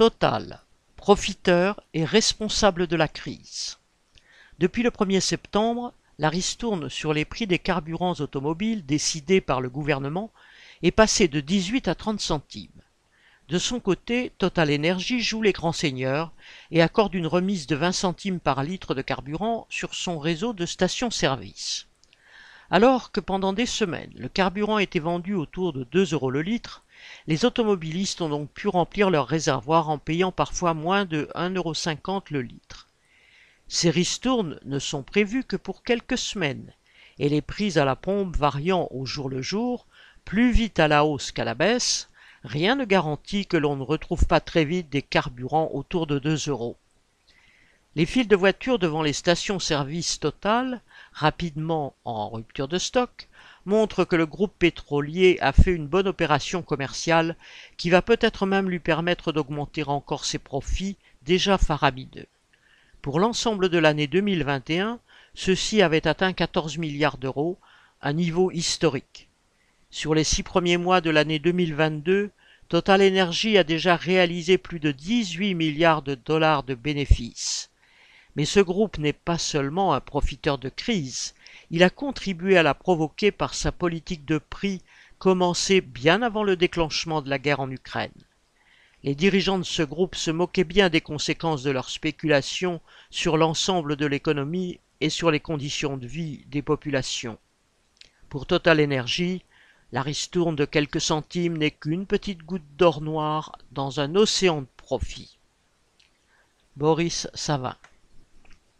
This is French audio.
Total, profiteur et responsable de la crise. Depuis le 1er septembre, la ristourne sur les prix des carburants automobiles décidés par le gouvernement est passée de 18 à 30 centimes. De son côté, Total Energy joue les grands seigneurs et accorde une remise de 20 centimes par litre de carburant sur son réseau de stations-service. Alors que pendant des semaines, le carburant était vendu autour de 2 euros le litre, les automobilistes ont donc pu remplir leurs réservoirs en payant parfois moins de 1,50 euros le litre. Ces ristournes ne sont prévues que pour quelques semaines, et les prix à la pompe variant au jour le jour, plus vite à la hausse qu'à la baisse, rien ne garantit que l'on ne retrouve pas très vite des carburants autour de 2 euros. Les files de voitures devant les stations-service Total, rapidement en rupture de stock, montrent que le groupe pétrolier a fait une bonne opération commerciale qui va peut-être même lui permettre d'augmenter encore ses profits déjà faramineux. Pour l'ensemble de l'année 2021, ceux-ci avaient atteint 14 milliards d'euros, un niveau historique. Sur les six premiers mois de l'année 2022, Total Energy a déjà réalisé plus de 18 milliards de dollars de bénéfices. Mais ce groupe n'est pas seulement un profiteur de crise, il a contribué à la provoquer par sa politique de prix commencée bien avant le déclenchement de la guerre en Ukraine. Les dirigeants de ce groupe se moquaient bien des conséquences de leur spéculation sur l'ensemble de l'économie et sur les conditions de vie des populations. Pour Total Energy, la ristourne de quelques centimes n'est qu'une petite goutte d'or noir dans un océan de profit. Boris Savin